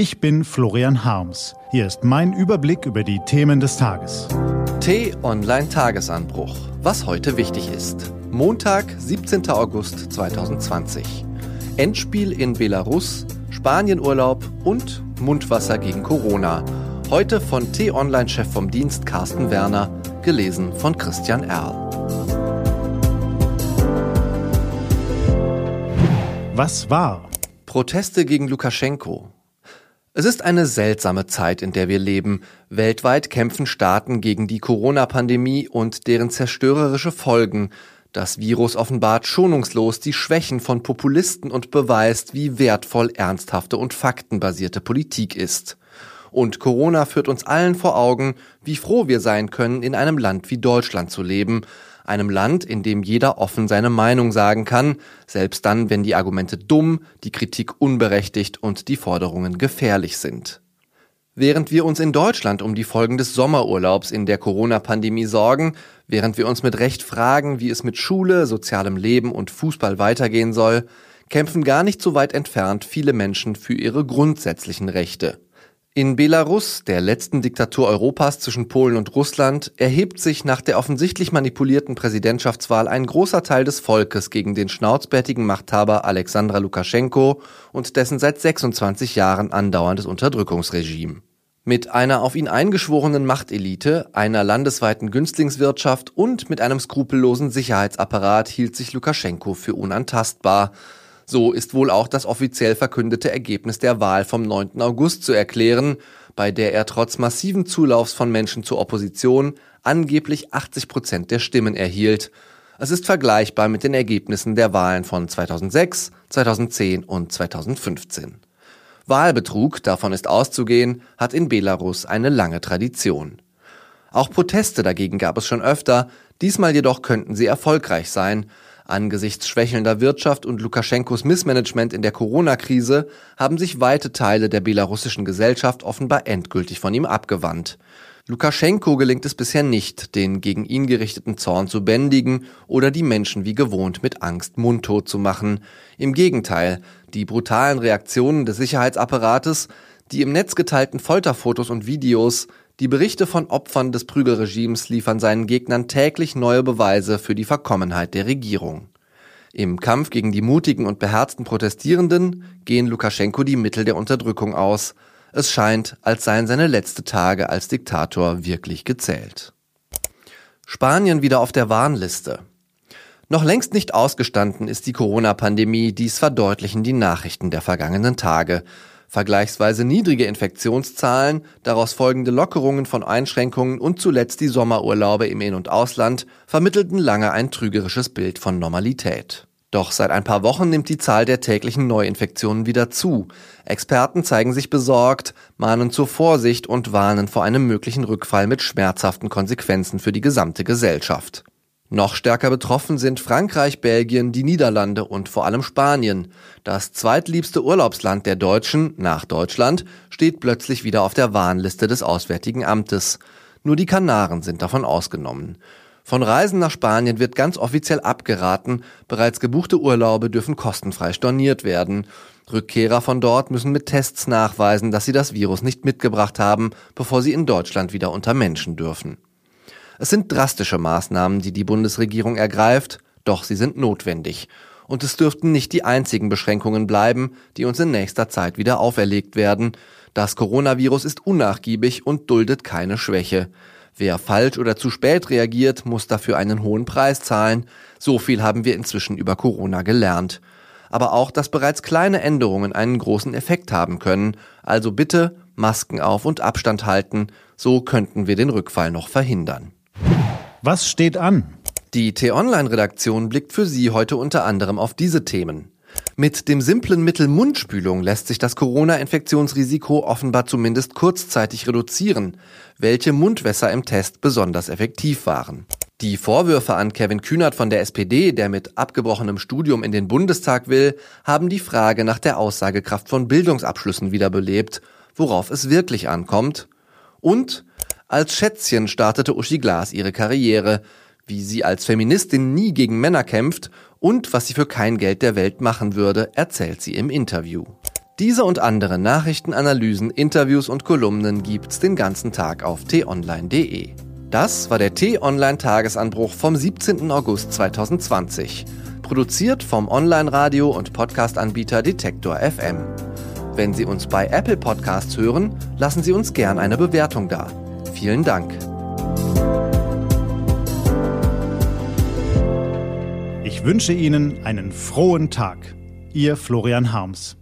Ich bin Florian Harms. Hier ist mein Überblick über die Themen des Tages. T-Online Tagesanbruch. Was heute wichtig ist. Montag, 17. August 2020. Endspiel in Belarus, Spanienurlaub und Mundwasser gegen Corona. Heute von T-Online-Chef vom Dienst Carsten Werner, gelesen von Christian Erl. Was war? Proteste gegen Lukaschenko. Es ist eine seltsame Zeit, in der wir leben. Weltweit kämpfen Staaten gegen die Corona-Pandemie und deren zerstörerische Folgen. Das Virus offenbart schonungslos die Schwächen von Populisten und beweist, wie wertvoll ernsthafte und faktenbasierte Politik ist. Und Corona führt uns allen vor Augen, wie froh wir sein können, in einem Land wie Deutschland zu leben, einem Land, in dem jeder offen seine Meinung sagen kann, selbst dann, wenn die Argumente dumm, die Kritik unberechtigt und die Forderungen gefährlich sind. Während wir uns in Deutschland um die Folgen des Sommerurlaubs in der Corona-Pandemie sorgen, während wir uns mit Recht fragen, wie es mit Schule, sozialem Leben und Fußball weitergehen soll, kämpfen gar nicht so weit entfernt viele Menschen für ihre grundsätzlichen Rechte. In Belarus, der letzten Diktatur Europas zwischen Polen und Russland, erhebt sich nach der offensichtlich manipulierten Präsidentschaftswahl ein großer Teil des Volkes gegen den schnauzbärtigen Machthaber Alexander Lukaschenko und dessen seit 26 Jahren andauerndes Unterdrückungsregime. Mit einer auf ihn eingeschworenen Machtelite, einer landesweiten Günstlingswirtschaft und mit einem skrupellosen Sicherheitsapparat hielt sich Lukaschenko für unantastbar, so ist wohl auch das offiziell verkündete Ergebnis der Wahl vom 9. August zu erklären, bei der er trotz massiven Zulaufs von Menschen zur Opposition angeblich 80 Prozent der Stimmen erhielt. Es ist vergleichbar mit den Ergebnissen der Wahlen von 2006, 2010 und 2015. Wahlbetrug, davon ist auszugehen, hat in Belarus eine lange Tradition. Auch Proteste dagegen gab es schon öfter, diesmal jedoch könnten sie erfolgreich sein, Angesichts schwächelnder Wirtschaft und Lukaschenkos Missmanagement in der Corona-Krise haben sich weite Teile der belarussischen Gesellschaft offenbar endgültig von ihm abgewandt. Lukaschenko gelingt es bisher nicht, den gegen ihn gerichteten Zorn zu bändigen oder die Menschen wie gewohnt mit Angst mundtot zu machen. Im Gegenteil, die brutalen Reaktionen des Sicherheitsapparates, die im Netz geteilten Folterfotos und Videos, die Berichte von Opfern des Prügelregimes liefern seinen Gegnern täglich neue Beweise für die Verkommenheit der Regierung. Im Kampf gegen die mutigen und beherzten Protestierenden gehen Lukaschenko die Mittel der Unterdrückung aus. Es scheint, als seien seine letzte Tage als Diktator wirklich gezählt. Spanien wieder auf der Warnliste. Noch längst nicht ausgestanden ist die Corona-Pandemie, dies verdeutlichen die Nachrichten der vergangenen Tage. Vergleichsweise niedrige Infektionszahlen, daraus folgende Lockerungen von Einschränkungen und zuletzt die Sommerurlaube im In- und Ausland vermittelten lange ein trügerisches Bild von Normalität. Doch seit ein paar Wochen nimmt die Zahl der täglichen Neuinfektionen wieder zu. Experten zeigen sich besorgt, mahnen zur Vorsicht und warnen vor einem möglichen Rückfall mit schmerzhaften Konsequenzen für die gesamte Gesellschaft. Noch stärker betroffen sind Frankreich, Belgien, die Niederlande und vor allem Spanien. Das zweitliebste Urlaubsland der Deutschen nach Deutschland steht plötzlich wieder auf der Warnliste des Auswärtigen Amtes. Nur die Kanaren sind davon ausgenommen. Von Reisen nach Spanien wird ganz offiziell abgeraten, bereits gebuchte Urlaube dürfen kostenfrei storniert werden. Rückkehrer von dort müssen mit Tests nachweisen, dass sie das Virus nicht mitgebracht haben, bevor sie in Deutschland wieder unter Menschen dürfen. Es sind drastische Maßnahmen, die die Bundesregierung ergreift, doch sie sind notwendig. Und es dürften nicht die einzigen Beschränkungen bleiben, die uns in nächster Zeit wieder auferlegt werden. Das Coronavirus ist unnachgiebig und duldet keine Schwäche. Wer falsch oder zu spät reagiert, muss dafür einen hohen Preis zahlen. So viel haben wir inzwischen über Corona gelernt. Aber auch, dass bereits kleine Änderungen einen großen Effekt haben können. Also bitte Masken auf und Abstand halten. So könnten wir den Rückfall noch verhindern. Was steht an? Die T-Online-Redaktion blickt für Sie heute unter anderem auf diese Themen. Mit dem simplen Mittel Mundspülung lässt sich das Corona-Infektionsrisiko offenbar zumindest kurzzeitig reduzieren. Welche Mundwässer im Test besonders effektiv waren. Die Vorwürfe an Kevin Kühnert von der SPD, der mit abgebrochenem Studium in den Bundestag will, haben die Frage nach der Aussagekraft von Bildungsabschlüssen wiederbelebt, worauf es wirklich ankommt. Und als Schätzchen startete Uschi Glas ihre Karriere, wie sie als Feministin nie gegen Männer kämpft und was sie für kein Geld der Welt machen würde, erzählt sie im Interview. Diese und andere Nachrichtenanalysen, Interviews und Kolumnen gibt's den ganzen Tag auf t-online.de. Das war der T-Online-Tagesanbruch vom 17. August 2020. Produziert vom Online-Radio- und Podcast-Anbieter Detektor FM. Wenn Sie uns bei Apple Podcasts hören, lassen Sie uns gern eine Bewertung da. Vielen Dank. Ich wünsche Ihnen einen frohen Tag. Ihr Florian Harms.